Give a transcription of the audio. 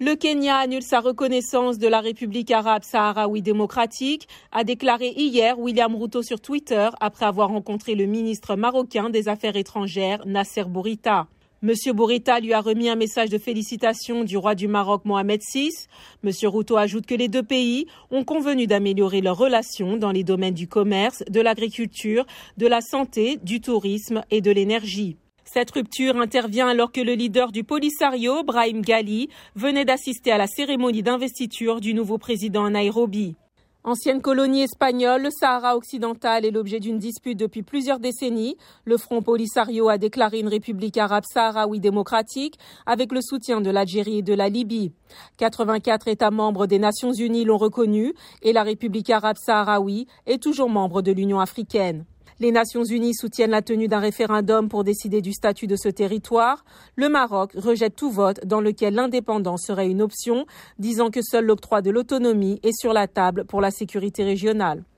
Le Kenya annule sa reconnaissance de la République arabe saharaoui démocratique, a déclaré hier William Ruto sur Twitter après avoir rencontré le ministre marocain des Affaires étrangères Nasser Bourita. Monsieur Bourita lui a remis un message de félicitations du roi du Maroc Mohamed VI. Monsieur Ruto ajoute que les deux pays ont convenu d'améliorer leurs relations dans les domaines du commerce, de l'agriculture, de la santé, du tourisme et de l'énergie. Cette rupture intervient alors que le leader du Polisario, Brahim Ghali, venait d'assister à la cérémonie d'investiture du nouveau président Nairobi. Ancienne colonie espagnole, le Sahara occidental est l'objet d'une dispute depuis plusieurs décennies. Le Front Polisario a déclaré une république arabe saharaoui démocratique avec le soutien de l'Algérie et de la Libye. 84 États membres des Nations Unies l'ont reconnu et la République arabe saharaoui est toujours membre de l'Union africaine. Les Nations Unies soutiennent la tenue d'un référendum pour décider du statut de ce territoire. Le Maroc rejette tout vote dans lequel l'indépendance serait une option, disant que seul l'octroi de l'autonomie est sur la table pour la sécurité régionale.